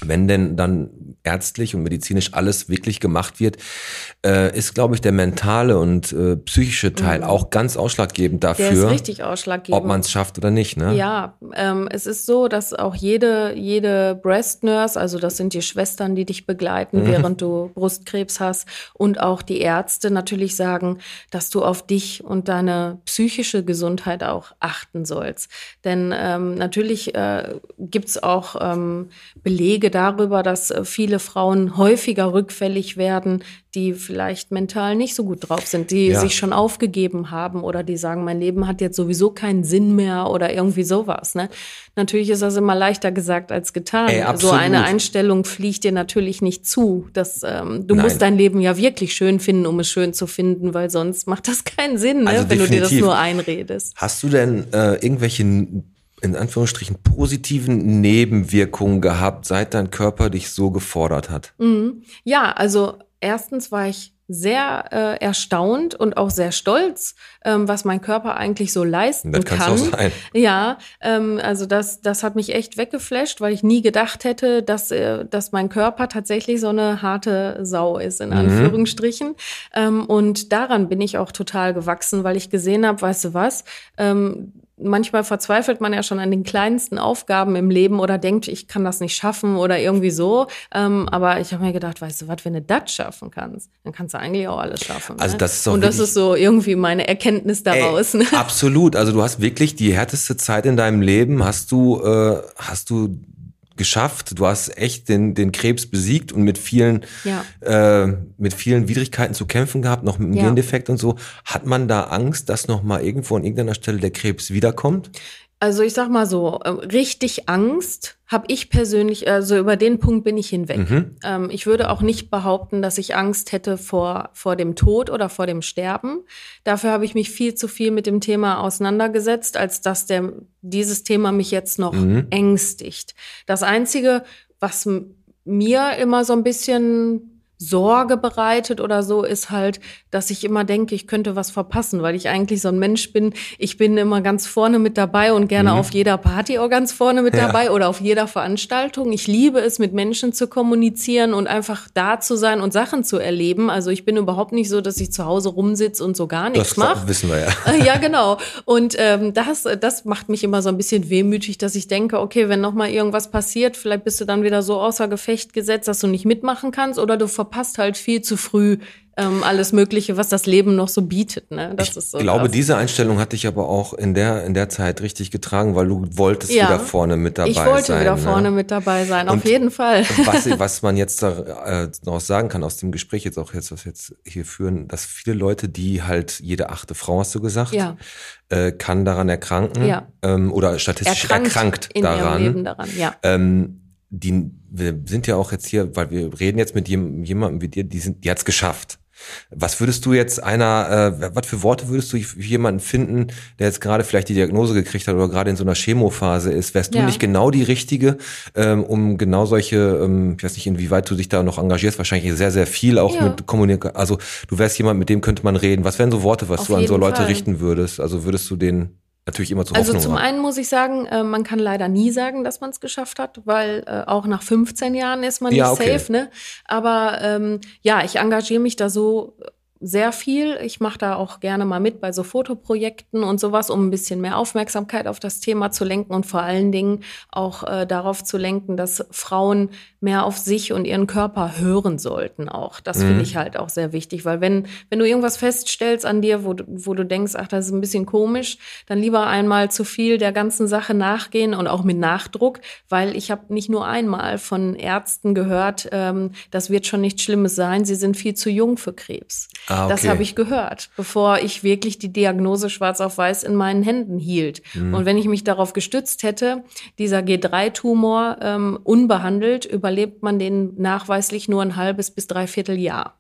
wenn denn dann ärztlich und medizinisch alles wirklich gemacht wird, äh, ist, glaube ich, der mentale und äh, psychische Teil mhm. auch ganz ausschlaggebend dafür, ausschlaggebend. ob man es schafft oder nicht. Ne? Ja, ähm, es ist so, dass auch jede, jede Breast Nurse, also das sind die Schwestern, die dich begleiten, mhm. während du Brustkrebs hast, und auch die Ärzte natürlich sagen, dass du auf dich und deine psychische Gesundheit auch achten sollst. Denn ähm, natürlich äh, gibt es auch ähm, Belege darüber, dass äh, viele Frauen häufiger rückfällig werden, die vielleicht mental nicht so gut drauf sind, die ja. sich schon aufgegeben haben oder die sagen, mein Leben hat jetzt sowieso keinen Sinn mehr oder irgendwie sowas. Ne? Natürlich ist das immer leichter gesagt als getan. Ey, so eine Einstellung fliegt dir natürlich nicht zu. Dass, ähm, du Nein. musst dein Leben ja wirklich schön finden, um es schön zu finden, weil sonst macht das keinen Sinn, ne? also wenn du dir das nur einredest. Hast du denn äh, irgendwelche in Anführungsstrichen positiven Nebenwirkungen gehabt, seit dein Körper dich so gefordert hat? Mhm. Ja, also erstens war ich sehr äh, erstaunt und auch sehr stolz, ähm, was mein Körper eigentlich so leisten das kann. Auch sein. Ja, ähm, also das, das hat mich echt weggeflasht, weil ich nie gedacht hätte, dass, äh, dass mein Körper tatsächlich so eine harte Sau ist, in mhm. Anführungsstrichen. Ähm, und daran bin ich auch total gewachsen, weil ich gesehen habe, weißt du was, ähm, manchmal verzweifelt man ja schon an den kleinsten Aufgaben im Leben oder denkt, ich kann das nicht schaffen oder irgendwie so. Ähm, aber ich habe mir gedacht, weißt du was, wenn du das schaffen kannst, dann kannst du eigentlich auch alles schaffen. Also ne? das ist Und das ist so irgendwie meine Erkenntnis daraus. Ey, ne? Absolut. Also du hast wirklich die härteste Zeit in deinem Leben, hast du, äh, hast du geschafft. Du hast echt den, den Krebs besiegt und mit vielen, ja. äh, mit vielen Widrigkeiten zu kämpfen gehabt, noch mit dem ja. Gendefekt und so. Hat man da Angst, dass noch mal irgendwo an irgendeiner Stelle der Krebs wiederkommt? Also ich sag mal so, ähm, richtig Angst habe ich persönlich, also über den Punkt bin ich hinweg. Mhm. Ähm, ich würde auch nicht behaupten, dass ich Angst hätte vor, vor dem Tod oder vor dem Sterben. Dafür habe ich mich viel zu viel mit dem Thema auseinandergesetzt, als dass der, dieses Thema mich jetzt noch mhm. ängstigt. Das Einzige, was mir immer so ein bisschen Sorge bereitet oder so, ist halt, dass ich immer denke, ich könnte was verpassen, weil ich eigentlich so ein Mensch bin. Ich bin immer ganz vorne mit dabei und gerne mhm. auf jeder Party auch ganz vorne mit ja. dabei oder auf jeder Veranstaltung. Ich liebe es, mit Menschen zu kommunizieren und einfach da zu sein und Sachen zu erleben. Also ich bin überhaupt nicht so, dass ich zu Hause rumsitze und so gar nichts mache. Das wissen wir ja. Ja, genau. Und ähm, das, das macht mich immer so ein bisschen wehmütig, dass ich denke, okay, wenn noch mal irgendwas passiert, vielleicht bist du dann wieder so außer Gefecht gesetzt, dass du nicht mitmachen kannst oder du verpasst halt viel zu früh ähm, alles Mögliche, was das Leben noch so bietet. Ne? Das ich ist so glaube, krass. diese Einstellung hat dich aber auch in der, in der Zeit richtig getragen, weil du wolltest ja, wieder vorne mit dabei sein. Ich wollte sein, wieder ne? vorne mit dabei sein, Und auf jeden Fall. Was, was man jetzt daraus äh, sagen kann aus dem Gespräch jetzt auch jetzt, was wir jetzt hier führen, dass viele Leute, die halt jede achte Frau, hast du gesagt, ja. äh, kann daran erkranken ja. ähm, oder statistisch erkrankt, erkrankt in daran. Daran. Ähm, die, wir sind ja auch jetzt hier, weil wir reden jetzt mit jemandem wie dir, die sind, die hat's geschafft. Was würdest du jetzt einer, äh, was für Worte würdest du für jemanden finden, der jetzt gerade vielleicht die Diagnose gekriegt hat oder gerade in so einer Chemophase ist? Wärst ja. du nicht genau die Richtige, ähm, um genau solche, ähm, ich weiß nicht, inwieweit du dich da noch engagierst, wahrscheinlich sehr, sehr viel auch ja. mit Kommunikation. Also du wärst jemand, mit dem könnte man reden. Was wären so Worte, was Auf du an so Leute Fall. richten würdest? Also würdest du den natürlich immer zur Also Hoffnung zum einen muss ich sagen, äh, man kann leider nie sagen, dass man es geschafft hat, weil äh, auch nach 15 Jahren ist man nicht ja, okay. safe. Ne? Aber ähm, ja, ich engagiere mich da so sehr viel. Ich mache da auch gerne mal mit bei so Fotoprojekten und sowas, um ein bisschen mehr Aufmerksamkeit auf das Thema zu lenken und vor allen Dingen auch äh, darauf zu lenken, dass Frauen mehr auf sich und ihren Körper hören sollten auch. Das mhm. finde ich halt auch sehr wichtig, weil wenn, wenn du irgendwas feststellst an dir, wo du, wo du denkst, ach, das ist ein bisschen komisch, dann lieber einmal zu viel der ganzen Sache nachgehen und auch mit Nachdruck, weil ich habe nicht nur einmal von Ärzten gehört, ähm, das wird schon nichts Schlimmes sein, sie sind viel zu jung für Krebs. Ah, okay. Das habe ich gehört, bevor ich wirklich die Diagnose schwarz auf weiß in meinen Händen hielt. Mhm. Und wenn ich mich darauf gestützt hätte, dieser G3-Tumor ähm, unbehandelt, überlebt man den nachweislich nur ein halbes bis dreiviertel Jahr.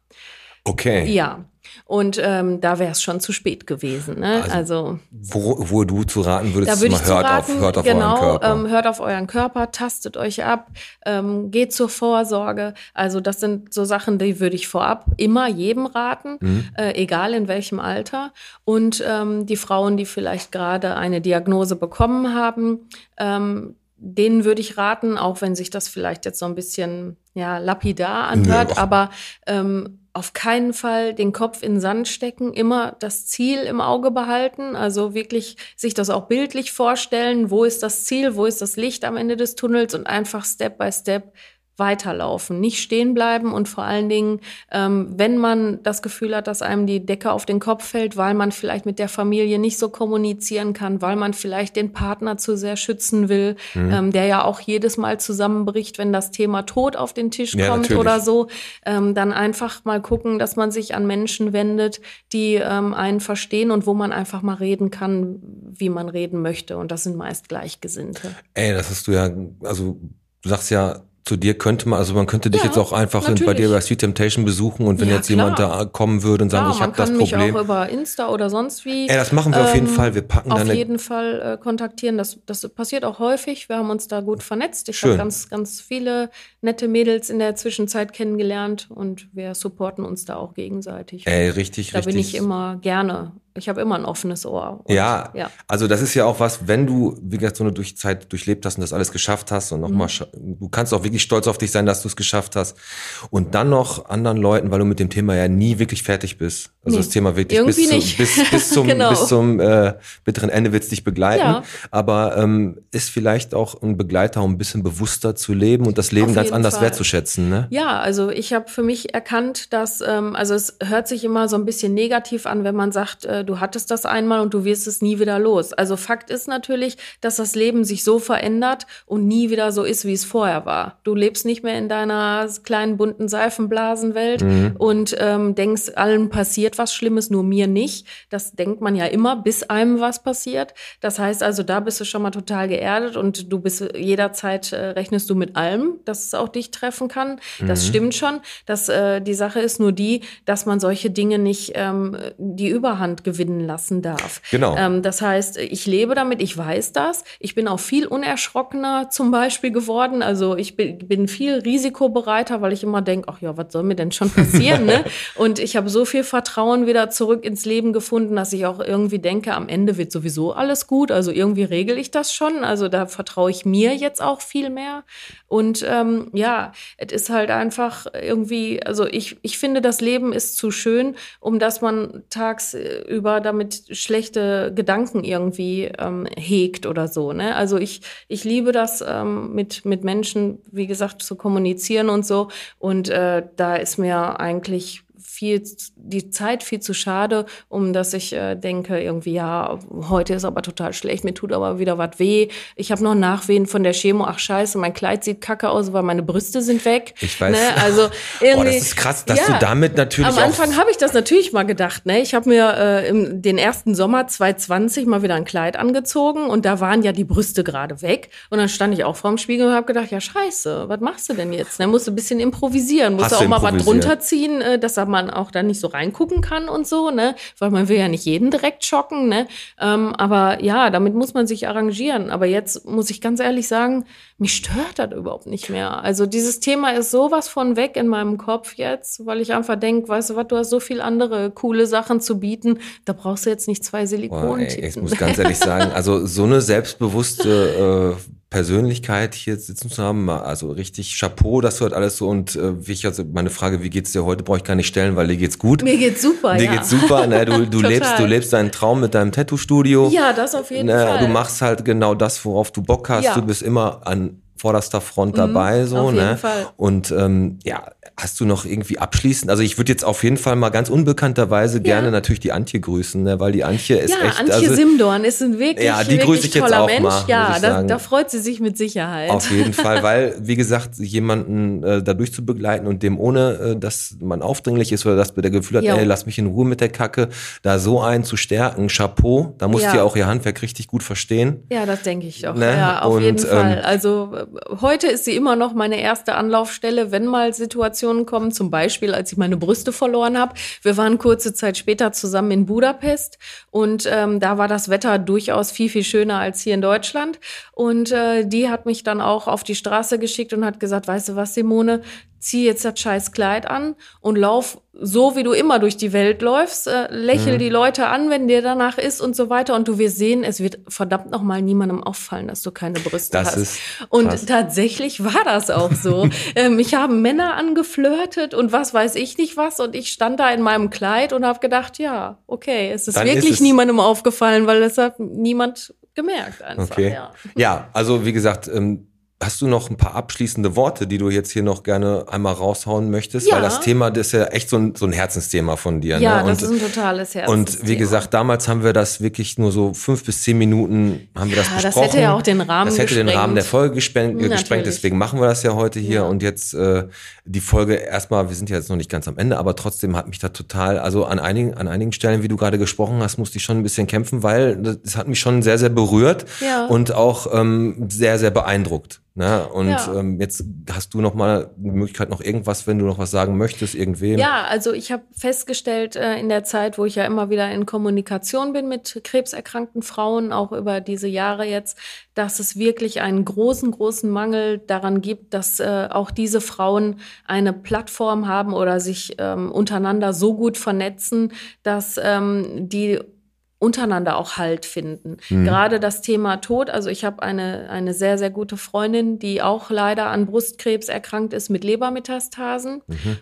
Okay. Ja. Und ähm, da wäre es schon zu spät gewesen. Ne? Also, also wo, wo du zu raten würdest, da würde ich hört, raten, auf, hört auf genau, euren Körper. Ähm, hört auf euren Körper, tastet euch ab, ähm, geht zur Vorsorge. Also das sind so Sachen, die würde ich vorab immer jedem raten, mhm. äh, egal in welchem Alter. Und ähm, die Frauen, die vielleicht gerade eine Diagnose bekommen haben, ähm, denen würde ich raten, auch wenn sich das vielleicht jetzt so ein bisschen ja lapidar anhört, nee, aber ähm, auf keinen Fall den Kopf in den Sand stecken, immer das Ziel im Auge behalten, also wirklich sich das auch bildlich vorstellen, wo ist das Ziel, wo ist das Licht am Ende des Tunnels und einfach Step by Step weiterlaufen, nicht stehen bleiben und vor allen Dingen, ähm, wenn man das Gefühl hat, dass einem die Decke auf den Kopf fällt, weil man vielleicht mit der Familie nicht so kommunizieren kann, weil man vielleicht den Partner zu sehr schützen will, mhm. ähm, der ja auch jedes Mal zusammenbricht, wenn das Thema Tod auf den Tisch ja, kommt natürlich. oder so, ähm, dann einfach mal gucken, dass man sich an Menschen wendet, die ähm, einen verstehen und wo man einfach mal reden kann, wie man reden möchte. Und das sind meist Gleichgesinnte. Ey, das hast du ja, also du sagst ja, zu dir könnte man, also man könnte dich ja, jetzt auch einfach natürlich. bei dir bei Sweet Temptation besuchen und wenn ja, jetzt klar. jemand da kommen würde und sagen, ja, ich habe das Problem. Man kann mich auch über Insta oder sonst wie. Ey, das machen wir ähm, auf jeden ähm, Fall. Wir packen Auf jeden Fall äh, kontaktieren. Das, das passiert auch häufig. Wir haben uns da gut vernetzt. Ich habe ganz, ganz viele nette Mädels in der Zwischenzeit kennengelernt und wir supporten uns da auch gegenseitig. Ey, richtig, da richtig. Da bin ich immer gerne ich habe immer ein offenes Ohr. Und, ja, ja, also das ist ja auch was, wenn du, wie gesagt, so eine durch Zeit durchlebt hast und das alles geschafft hast und nochmal, mhm. du kannst auch wirklich stolz auf dich sein, dass du es geschafft hast. Und dann noch anderen Leuten, weil du mit dem Thema ja nie wirklich fertig bist. Also nee, das Thema wird dich bis, zu, bis, bis, zum, genau. bis zum äh, bitteren Ende wird es dich begleiten. Ja. Aber ähm, ist vielleicht auch ein Begleiter, um ein bisschen bewusster zu leben und das Leben ganz anders Fall. wertzuschätzen. Ne? Ja, also ich habe für mich erkannt, dass, ähm, also es hört sich immer so ein bisschen negativ an, wenn man sagt, äh, du hattest das einmal und du wirst es nie wieder los. Also Fakt ist natürlich, dass das Leben sich so verändert und nie wieder so ist, wie es vorher war. Du lebst nicht mehr in deiner kleinen bunten Seifenblasenwelt mhm. und ähm, denkst, allen passiert was Schlimmes, nur mir nicht. Das denkt man ja immer, bis einem was passiert. Das heißt also, da bist du schon mal total geerdet und du bist jederzeit äh, rechnest du mit allem, dass es auch dich treffen kann. Das mhm. stimmt schon. Das, äh, die Sache ist nur die, dass man solche Dinge nicht ähm, die Überhand gewinnen lassen darf. Genau. Ähm, das heißt, ich lebe damit, ich weiß das. Ich bin auch viel unerschrockener zum Beispiel geworden. Also ich bin, bin viel risikobereiter, weil ich immer denke, ach ja, was soll mir denn schon passieren? ne? Und ich habe so viel Vertrauen wieder zurück ins Leben gefunden, dass ich auch irgendwie denke, am Ende wird sowieso alles gut. Also irgendwie regel ich das schon. Also da vertraue ich mir jetzt auch viel mehr. Und ähm, ja, es ist halt einfach irgendwie, also ich, ich finde, das Leben ist zu schön, um dass man tagsüber damit schlechte Gedanken irgendwie ähm, hegt oder so. Ne? Also ich, ich liebe das, ähm, mit, mit Menschen, wie gesagt, zu kommunizieren und so. Und äh, da ist mir eigentlich viel, die Zeit viel zu schade, um dass ich äh, denke, irgendwie, ja, heute ist aber total schlecht, mir tut aber wieder was weh. Ich habe noch Nachwehen von der Chemo, ach scheiße, mein Kleid sieht kacke aus, weil meine Brüste sind weg. Ich weiß. Ne? Also irgendwie, oh, das ist krass, dass ja, du damit natürlich. Am Anfang habe ich das natürlich mal gedacht. Ne? Ich habe mir äh, im den ersten Sommer 2020 mal wieder ein Kleid angezogen und da waren ja die Brüste gerade weg. Und dann stand ich auch vorm Spiegel und habe gedacht, ja scheiße, was machst du denn jetzt? Dann ne? musst du ein bisschen improvisieren, musst du auch mal was drunter ziehen, äh, dass man auch da nicht so reingucken kann und so, ne? Weil man will ja nicht jeden direkt schocken, ne? Ähm, aber ja, damit muss man sich arrangieren. Aber jetzt muss ich ganz ehrlich sagen, mich stört das überhaupt nicht mehr. Also dieses Thema ist sowas von weg in meinem Kopf jetzt, weil ich einfach denke, weißt du was, du hast so viel andere coole Sachen zu bieten, da brauchst du jetzt nicht zwei Silikon. Ich muss ganz ehrlich sagen, also so eine selbstbewusste äh, Persönlichkeit hier sitzen zu haben. Also richtig Chapeau, dass du halt alles so und äh, wie ich also meine Frage, wie geht's dir heute, brauche ich gar nicht stellen, weil dir geht's gut. Mir geht's super, Dir ja. geht's super, ne? Du, du lebst, du lebst deinen Traum mit deinem Tattoo-Studio. Ja, das auf jeden ne? Fall. Du machst halt genau das, worauf du Bock hast. Ja. Du bist immer an vorderster Front mhm, dabei, so, auf jeden ne? Fall. Und ähm, ja, hast du noch irgendwie abschließend, also ich würde jetzt auf jeden Fall mal ganz unbekannterweise ja. gerne natürlich die Antje grüßen, ne? weil die Antje ist ja, echt. Antje also, Simdorn ist ein wirklich, ja, die grüße ich jetzt auch Mensch. Mal, ja, da, da, freut sie sich mit Sicherheit. Auf jeden Fall, weil, wie gesagt, jemanden äh, dadurch zu begleiten und dem ohne, äh, dass man aufdringlich ist oder dass man der Gefühl hat, jo. ey, lass mich in Ruhe mit der Kacke, da so einen zu stärken, Chapeau, da musst ja. du auch ihr Handwerk richtig gut verstehen. Ja, das denke ich doch. Ne? Ja, auf und, jeden Fall. Ähm, also heute ist sie immer noch meine erste Anlaufstelle, wenn mal Situationen kommen, zum Beispiel als ich meine Brüste verloren habe. Wir waren kurze Zeit später zusammen in Budapest und ähm, da war das Wetter durchaus viel, viel schöner als hier in Deutschland. Und äh, die hat mich dann auch auf die Straße geschickt und hat gesagt, weißt du was, Simone, zieh jetzt das scheiß Kleid an und lauf so, wie du immer durch die Welt läufst, äh, lächel mhm. die Leute an, wenn dir danach ist und so weiter und du wirst sehen, es wird verdammt noch mal niemandem auffallen, dass du keine Brüste das hast. Ist und tatsächlich war das auch so. ähm, ich habe Männer angeflirtet und was weiß ich nicht was und ich stand da in meinem Kleid und habe gedacht, ja, okay, es ist Dann wirklich ist es niemandem aufgefallen, weil es hat niemand gemerkt einfach. Okay. Ja. ja, also wie gesagt, ähm, Hast du noch ein paar abschließende Worte, die du jetzt hier noch gerne einmal raushauen möchtest? Ja. Weil das Thema, das ist ja echt so ein, so ein Herzensthema von dir. Ja, ne? das ist ein totales Herzensthema. Und wie gesagt, damals haben wir das wirklich nur so fünf bis zehn Minuten haben wir das Ja, das besprochen. hätte ja auch den Rahmen Das hätte den gesprengt. Rahmen der Folge gesprengt, äh, gesprengt Natürlich. deswegen machen wir das ja heute hier. Ja. Und jetzt äh, die Folge erstmal, wir sind ja jetzt noch nicht ganz am Ende, aber trotzdem hat mich da total, also an einigen, an einigen Stellen, wie du gerade gesprochen hast, musste ich schon ein bisschen kämpfen, weil das hat mich schon sehr, sehr berührt Ja. und auch ähm, sehr, sehr beeindruckt. Ne? Und Ja. ähm, jetzt hast du noch mal die Möglichkeit, noch irgendwas, wenn du noch was sagen möchtest, irgendwem. Ja, also ich habe festgestellt äh, in der Zeit, wo ich ja immer wieder in Kommunikation bin mit krebserkrankten Frauen, auch über diese Jahre jetzt, dass es wirklich einen großen, großen Mangel daran gibt, dass äh, auch diese Frauen eine Plattform haben oder sich ähm, untereinander so gut vernetzen, dass ähm, die untereinander auch Halt finden. Gerade das Thema Tod, also ich habe eine, eine sehr, sehr gute Freundin, die auch leider an Brustkrebs erkrankt ist mit Lebermetastasen.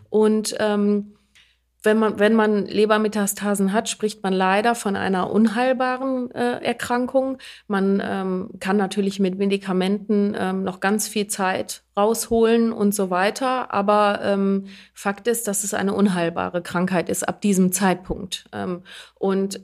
Und ähm, wenn man, wenn man Lebermetastasen hat, spricht man leider von einer unheilbaren äh, Erkrankung. Man ähm, kann natürlich mit Medikamenten ähm, noch ganz viel Zeit rausholen und so weiter. Aber ähm, Fakt ist, dass es eine unheilbare Krankheit ist ab diesem Zeitpunkt. Ähm, und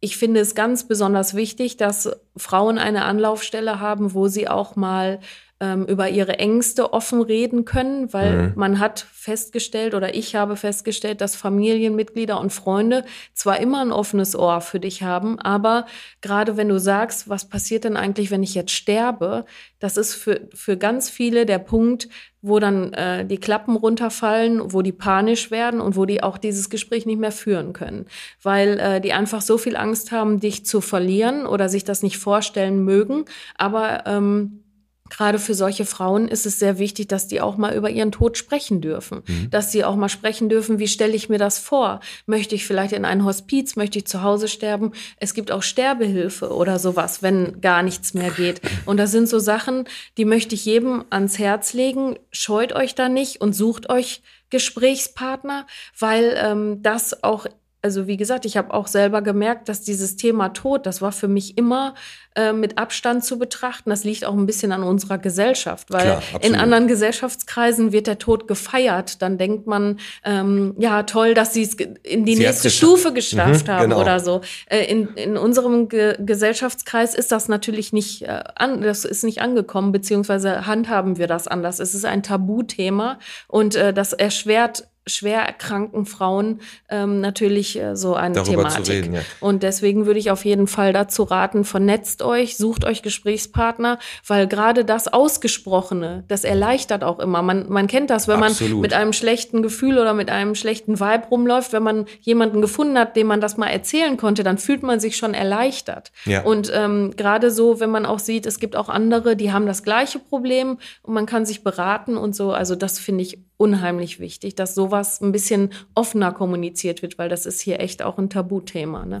ich finde es ganz besonders wichtig, dass Frauen eine Anlaufstelle haben, wo sie auch mal ähm, über ihre Ängste offen reden können, weil Mhm. man hat festgestellt oder ich habe festgestellt, dass Familienmitglieder und Freunde zwar immer ein offenes Ohr für dich haben, aber gerade wenn du sagst, was passiert denn eigentlich, wenn ich jetzt sterbe, das ist für, für ganz viele der Punkt, wo dann äh, die Klappen runterfallen, wo die panisch werden und wo die auch dieses Gespräch nicht mehr führen können, weil äh, die einfach so viel Angst haben, dich zu verlieren oder sich das nicht vorstellen mögen. Aber ähm, Gerade für solche Frauen ist es sehr wichtig, dass die auch mal über ihren Tod sprechen dürfen. Dass sie auch mal sprechen dürfen, wie stelle ich mir das vor? Möchte ich vielleicht in ein Hospiz? Möchte ich zu Hause sterben? Es gibt auch Sterbehilfe oder sowas, wenn gar nichts mehr geht. Und das sind so Sachen, die möchte ich jedem ans Herz legen. Scheut euch da nicht und sucht euch Gesprächspartner, weil ähm, das auch also wie gesagt, ich habe auch selber gemerkt, dass dieses Thema Tod, das war für mich immer äh, mit Abstand zu betrachten. Das liegt auch ein bisschen an unserer Gesellschaft, weil Klar, in anderen Gesellschaftskreisen wird der Tod gefeiert. Dann denkt man, ähm, ja toll, dass sie es in die Sie nächste. Stufe geschafft Mhm, haben genau. oder so. Äh, in, in unserem Ge Gesellschaftskreis ist das natürlich nicht äh, an, das ist nicht angekommen, beziehungsweise handhaben wir das anders. Es ist ein Tabuthema und äh, das erschwert schwer erkrankten Frauen ähm, natürlich äh, so eine Darüber zu Thematik. reden, ja. Und deswegen würde ich auf jeden Fall dazu raten, vernetzt euch, sucht euch Gesprächspartner, weil gerade das Ausgesprochene, das erleichtert auch immer. Man, man kennt das, wenn Absolut. man mit einem schlechten Gefühl oder mit einem schlechten Vibe rumläuft, wenn man jemanden gefunden hat, dem man das mal erzählen konnte, dann fühlt man sich schon erleichtert. Ja. Und ähm, gerade so, wenn man auch sieht, es gibt auch andere, die haben das gleiche Problem und man kann sich beraten und so. Also das finde ich unheimlich wichtig, dass sowas ein bisschen offener kommuniziert wird, weil das ist hier echt auch ein Tabuthema. Ne?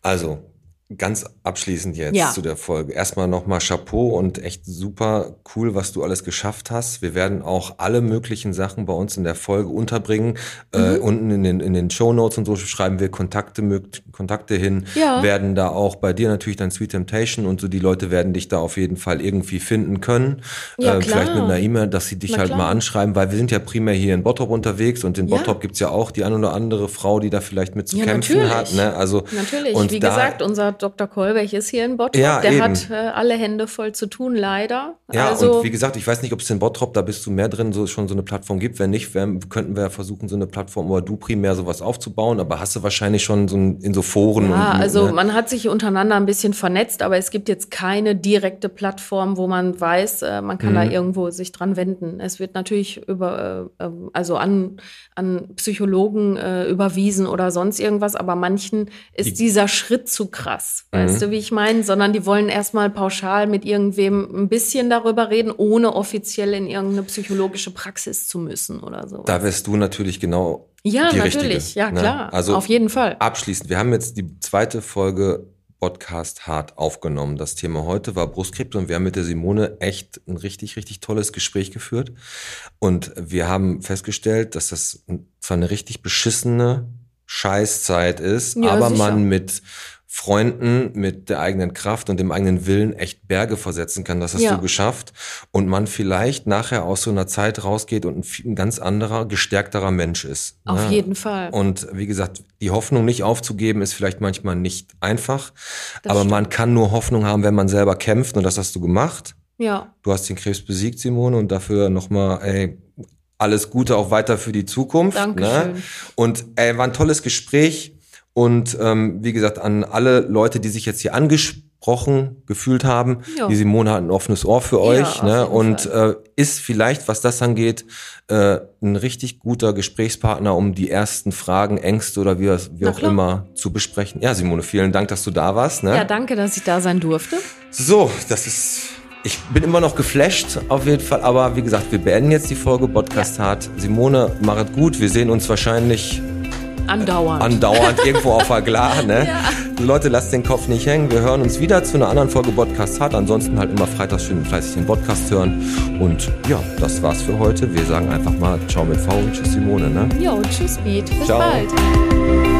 Also, ganz abschließend jetzt Ja. zu der Folge. Erstmal nochmal Chapeau und echt super cool, was du alles geschafft hast. Wir werden auch alle möglichen Sachen bei uns in der Folge unterbringen. Äh, Mhm. unten in den, in den Show Notes und so schreiben wir Kontakte, Kontakte hin. Ja. Werden da auch bei dir natürlich dann Sweet Temptation und so die Leute werden dich da auf jeden Fall irgendwie finden können. Ja, äh, vielleicht mit einer E-Mail, dass sie dich Na halt klar. mal anschreiben, weil wir sind ja primär hier in Bottrop unterwegs und in Ja. Bottrop gibt's ja auch die ein oder andere Frau, die da vielleicht mit zu kämpfen natürlich. hat. Ne? Also, Natürlich, und wie da, gesagt, unser Dr. Kolbech ist hier in Bottrop. Ja, Der eben. hat äh, alle Hände voll zu tun, leider. Ja, also, und wie gesagt, ich weiß nicht, ob es in Bottrop, da bist du mehr drin, so schon so eine Plattform gibt. Wenn nicht, wär, könnten wir versuchen, so eine Plattform oder du primär sowas aufzubauen. Aber hast du wahrscheinlich schon so ein, in so Foren Ja, und also ne? man hat sich untereinander ein bisschen vernetzt, aber es gibt jetzt keine direkte Plattform, wo man weiß, äh, man kann da Mhm. irgendwo sich dran wenden. Es wird natürlich über, äh, äh, also an, an Psychologen äh, überwiesen oder sonst irgendwas, aber manchen ist Die- dieser Schritt zu krass. Weißt Mhm. du, wie ich meine? Sondern die wollen erstmal pauschal mit irgendwem ein bisschen darüber reden, ohne offiziell in irgendeine psychologische Praxis zu müssen oder so. da wärst du natürlich genau ja, die natürlich, Richtige, ja ne? klar, Also auf jeden Fall. abschließend, wir haben jetzt die zweite Folge Podcast hart aufgenommen. Das Thema heute war Brustkrebs und wir haben mit der Simone echt ein richtig, richtig tolles Gespräch geführt. Und wir haben festgestellt, dass das zwar eine richtig beschissene Scheißzeit ist, Ja, aber sicher. man mit Freunden mit der eigenen Kraft und dem eigenen Willen echt Berge versetzen kann. Das hast Ja. du geschafft. Und man vielleicht nachher aus so einer Zeit rausgeht und ein, ganz anderer, gestärkterer Mensch ist. Auf ne? jeden Fall. Und wie gesagt, die Hoffnung nicht aufzugeben, ist vielleicht manchmal nicht einfach. Das aber stimmt. man kann nur Hoffnung haben, wenn man selber kämpft. Und das hast du gemacht. Ja, Du hast den Krebs besiegt, Simone, und dafür nochmal, ey, alles Gute auch weiter für die Zukunft. Ne? Dankeschön. Und ey, war ein tolles Gespräch. Und ähm, wie gesagt, an alle Leute, die sich jetzt hier angesprochen gefühlt haben, Ja. die Simone hat ein offenes Ohr für euch. auf Ne? Und äh, ist vielleicht, was das angeht, äh, ein richtig guter Gesprächspartner, um die ersten Fragen, Ängste oder wie, wie auch klar. immer zu besprechen. Ja, Simone, vielen Dank, dass du da warst. Ne? ja, danke, dass ich da sein durfte. So, das ist. Ich bin immer noch geflasht, auf jeden Fall. Aber wie gesagt, wir beenden jetzt die Folge Podcast hart. Simone, machet gut. Wir sehen uns wahrscheinlich Andauernd. andauernd irgendwo auf der Glar. Ne? Ja. Leute, lasst den Kopf nicht hängen. Wir hören uns wieder zu einer anderen Folge Podcast hart. Ansonsten halt immer freitags schön fleißig den Podcast hören. Und ja, das war's für heute. Wir sagen einfach mal Ciao mit V und Tschüss Simone. Ne? jo, tschüss, Beat. Bis Ciao. bald.